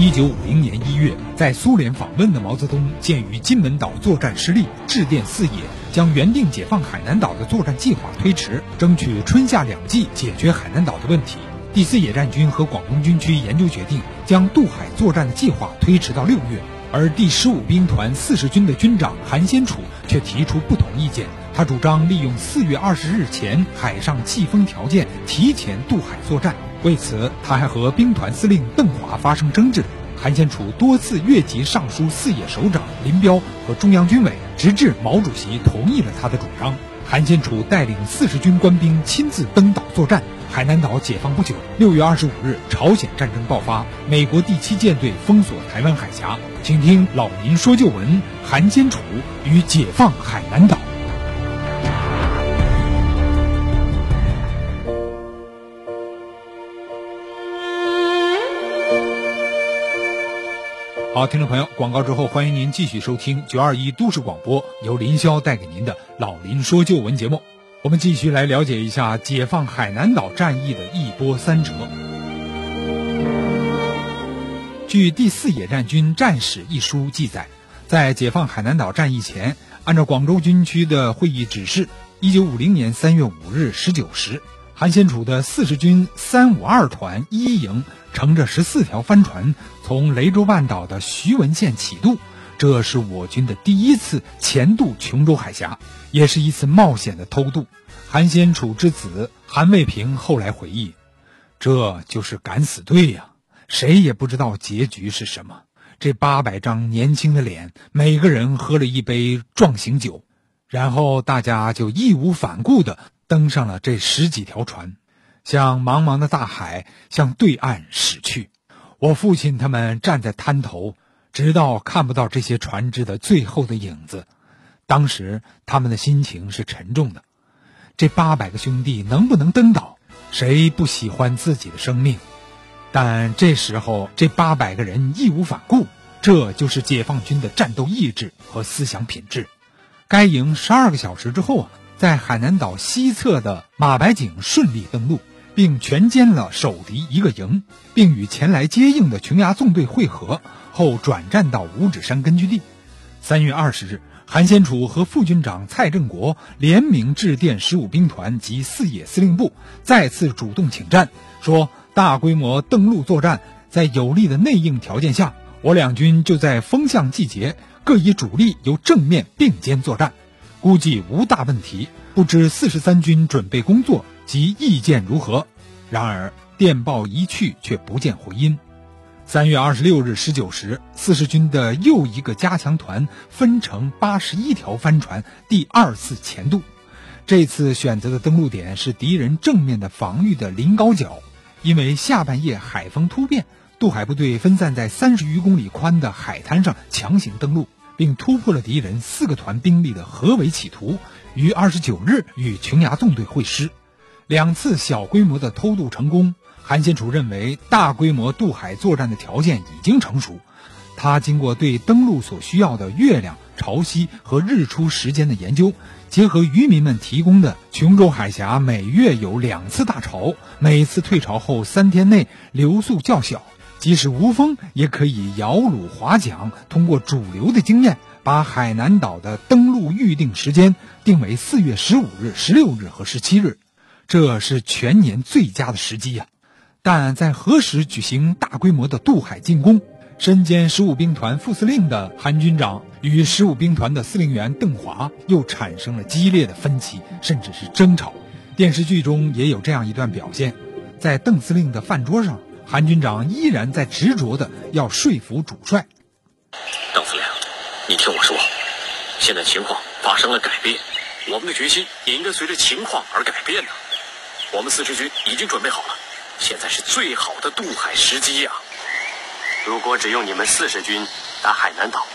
一九五零年一月，在苏联访问的毛泽东，鉴于金门岛作战失利，致电四野，将原定解放海南岛的作战计划推迟，争取春夏两季解决海南岛的问题。第四野战军和广东军区研究决定，将渡海作战的计划推迟到六月。而第十五兵团四十军的军长韩先楚却提出不同意见，他主张利用四月二十日前海上季风条件，提前渡海作战。为此，他还和兵团司令邓华发生争执。韩先楚多次越级上书四野首长林彪和中央军委，直至毛主席同意了他的主张。韩先楚带领四十军官兵亲自登岛作战。海南岛解放不久，六月二十五日，朝鲜战争爆发，美国第七舰队封锁台湾海峡。请听老林说旧闻：韩先楚与解放海南岛。好，听众朋友，广告之后，欢迎您继续收听九二一都市广播，由林霄带给您的老林说旧闻节目。我们继续来了解一下解放海南岛战役的一波三折。据《第四野战军战史》一书记载，在解放海南岛战役前，按照广州军区的会议指示，一九五零年三月五日十九时，韩先楚的四十军三五二团一营乘着十四条帆船，从雷州半岛的徐闻县起渡。这是我军的第一次前渡琼州海峡，也是一次冒险的偷渡。韩先楚之子韩卫平后来回忆：“这就是敢死队呀，谁也不知道结局是什么。这八百张年轻的脸，每个人喝了一杯壮行酒，然后大家就义无反顾地登上了这十几条船，向茫茫的大海，向对岸驶去。我父亲他们站在滩头。”直到看不到这些船只的最后的影子，当时他们的心情是沉重的。这八百个兄弟能不能登岛？谁不喜欢自己的生命？但这时候，这八百个人义无反顾，这就是解放军的战斗意志和思想品质。该营十二个小时之后啊，在海南岛西侧的马白井顺利登陆，并全歼了守敌一个营，并与前来接应的琼崖纵队会合。后转战到五指山根据地。三月二十日，韩先楚和副军长蔡振国联名致电十五兵团及四野司令部，再次主动请战，说大规模登陆作战，在有利的内应条件下，我两军就在风向季节各以主力由正面并肩作战，估计无大问题。不知四十三军准备工作及意见如何？然而电报一去，却不见回音。三月二十六日十九时，四十军的又一个加强团分成八十一条帆船，第二次前渡。这次选择的登陆点是敌人正面的防御的临高角。因为下半夜海风突变，渡海部队分散在三十余公里宽的海滩上强行登陆，并突破了敌人四个团兵力的合围企图。于二十九日与琼崖纵队会师，两次小规模的偷渡成功。韩先楚认为，大规模渡海作战的条件已经成熟。他经过对登陆所需要的月亮、潮汐和日出时间的研究，结合渔民们提供的琼州海峡每月有两次大潮，每次退潮后三天内流速较小，即使无风也可以摇橹划桨。通过主流的经验，把海南岛的登陆预定时间定为四月十五日、十六日和十七日，这是全年最佳的时机呀。但在何时举行大规模的渡海进攻？身兼十五兵团副司令的韩军长与十五兵团的司令员邓华又产生了激烈的分歧，甚至是争吵。电视剧中也有这样一段表现：在邓司令的饭桌上，韩军长依然在执着的要说服主帅。邓司令，你听我说，现在情况发生了改变，我们的决心也应该随着情况而改变呢。我们四十军已经准备好了。现在是最好的渡海时机呀！如果只用你们四十军打海南岛，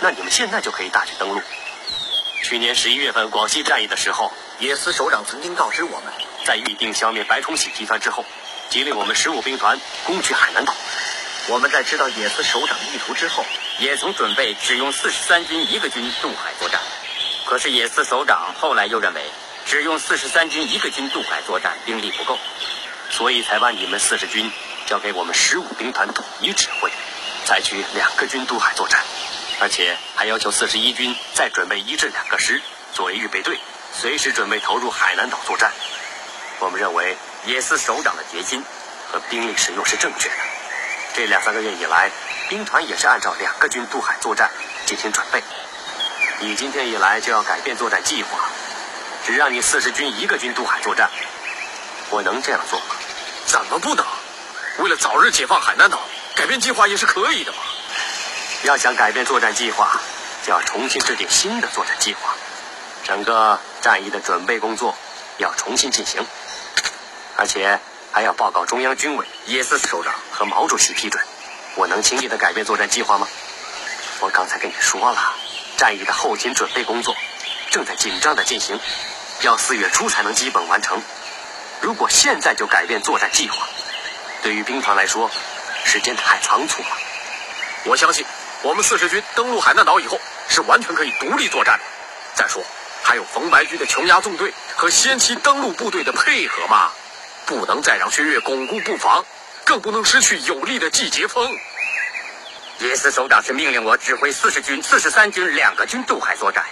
那你们现在就可以大举登陆。去年十一月份广西战役的时候，野司首长曾经告知我们，在预定消灭白崇禧集团之后，即令我们十五兵团攻取海南岛。我们在知道野司首长的意图之后，也曾准备只用四十三军一个军渡海作战。可是野司首长后来又认为，只用四十三军一个军渡海作战兵力不够。所以才把你们四十军交给我们十五兵团统一指挥。采取两个军渡海作战，而且还要求四十一军再准备一至两个师作为预备队，随时准备投入海南岛作战。我们认为野司首长的决心和兵力使用是正确的。这两三个月以来，兵团也是按照两个军渡海作战进行准备。你今天一来就要改变作战计划，只让你四十军一个军渡海作战，我能这样做吗？怎么不能？为了早日解放海南岛，改变计划也是可以的嘛。要想改变作战计划，就要重新制定新的作战计划，整个战役的准备工作要重新进行，而且还要报告中央军委、野司首长和毛主席批准。我能轻易的改变作战计划吗？我刚才跟你说了，战役的后勤准备工作正在紧张的进行，要四月初才能基本完成。如果现在就改变作战计划，对于兵团来说，时间太仓促了。我相信，我们四十军登陆海南岛以后，是完全可以独立作战的。再说，还有冯白驹的琼崖纵队和先期登陆部队的配合嘛，不能再让薛岳巩固布防，更不能失去有力的季节风。野司首长是命令我指挥四十军、四十三军两个军渡海作战，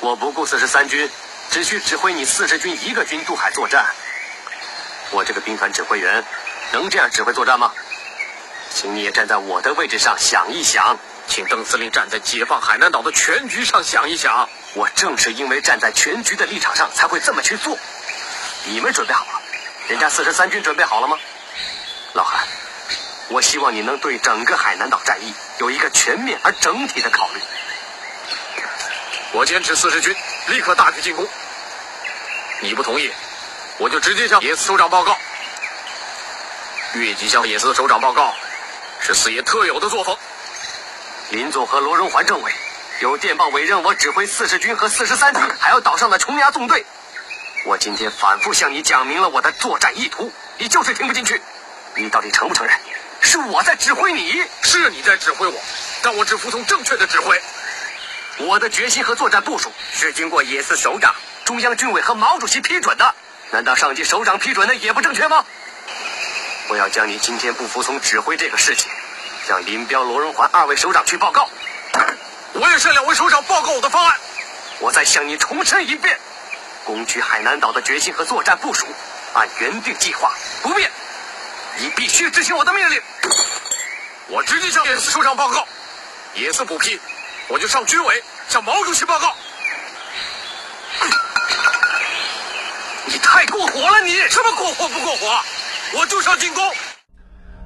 我不顾四十三军，只需指挥你四十军一个军渡海作战。我这个兵团指挥员。能这样指挥作战吗？请你也站在我的位置上想一想，请邓司令站在解放海南岛的全局上想一想。我正是因为站在全局的立场上才会这么去做。你们准备好了？人家四十三军准备好了吗？老韩，我希望你能对整个海南岛战役有一个全面而整体的考虑。我坚持四十军立刻大举进攻。你不同意，我就直接向野司首长报告。越级向野司首长报告，是四爷特有的作风。林总和罗荣桓政委有电报委任我指挥四十军和四十三军，还有岛上的琼崖纵队。我今天反复向你讲明了我的作战意图，你就是听不进去。你到底承不承认？是我在指挥你，是你在指挥我，但我只服从正确的指挥。我的决心和作战部署是经过野司首长、中央军委和毛主席批准的。难道上级首长批准的也不正确吗？我要将你今天不服从指挥这个事情，向林彪、罗荣桓二位首长去报告。我也向两位首长报告我的方案。我再向你重申一遍，攻取海南岛的决心和作战部署，按原定计划不变。你必须执行我的命令。我直接向野司首长报告，野司不批，我就上军委向毛主席报告。你太过火了！你什么过火不过火？我就是要进攻，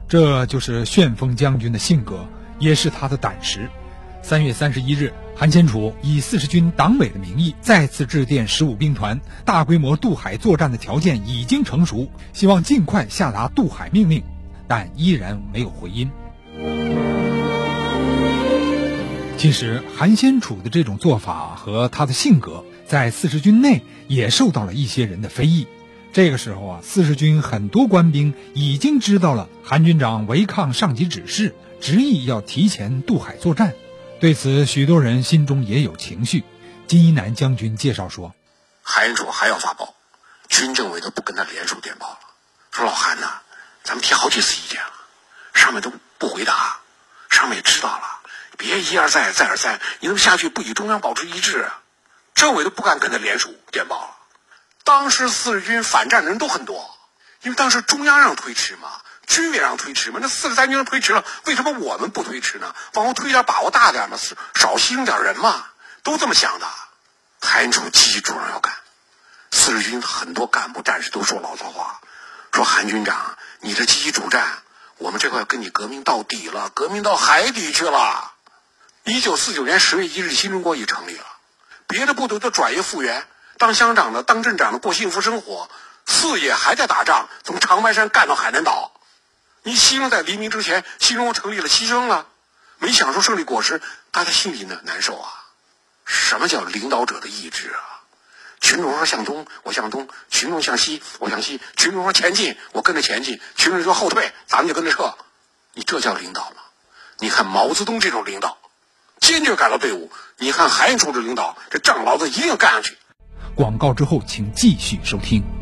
这就是旋风将军的性格，也是他的胆识。三月三十一日，韩先楚以四十军党委的名义再次致电十五兵团，大规模渡海作战的条件已经成熟，希望尽快下达渡海命令，但依然没有回音。其实，韩先楚的这种做法和他的性格，在四十军内也受到了一些人的非议。这个时候啊，四十军很多官兵已经知道了韩军长违抗上级指示，执意要提前渡海作战。对此，许多人心中也有情绪。金一南将军介绍说：“韩主还要发报，军政委都不跟他联署电报了，说老韩呐，咱们提好几次意见了，上面都不回答，上面也知道了，别一而再再而三，你这么下去不与中央保持一致啊，政委都不敢跟他联署电报了。”当时四十军反战的人都很多，因为当时中央让推迟嘛，区别让推迟嘛，那四十三军推迟了，为什么我们不推迟呢？往后推点，把握大点嘛，少牺牲点人嘛，都这么想的。韩主积极主动要干，四十军很多干部战士都说牢骚话，说韩军长，你这积极主战，我们这块跟你革命到底了，革命到海底去了。一九四九年十月一日，新中国已成立了，别的部队都转业复员。当乡长的、当镇长的过幸福生活，四野还在打仗，从长白山干到海南岛。你牺牲在黎明之前，新中国成立了，牺牲了，没享受胜利果实，大家心里呢难受啊。什么叫领导者的意志啊？群众说向东，我向东；群众向西，我向西；群众说前进，我跟着前进；群众说后退，咱们就跟着撤。你这叫领导吗？你看毛泽东这种领导，坚决改造队伍；你看韩楚这领导，这仗老子一定要干下去。广告之后，请继续收听。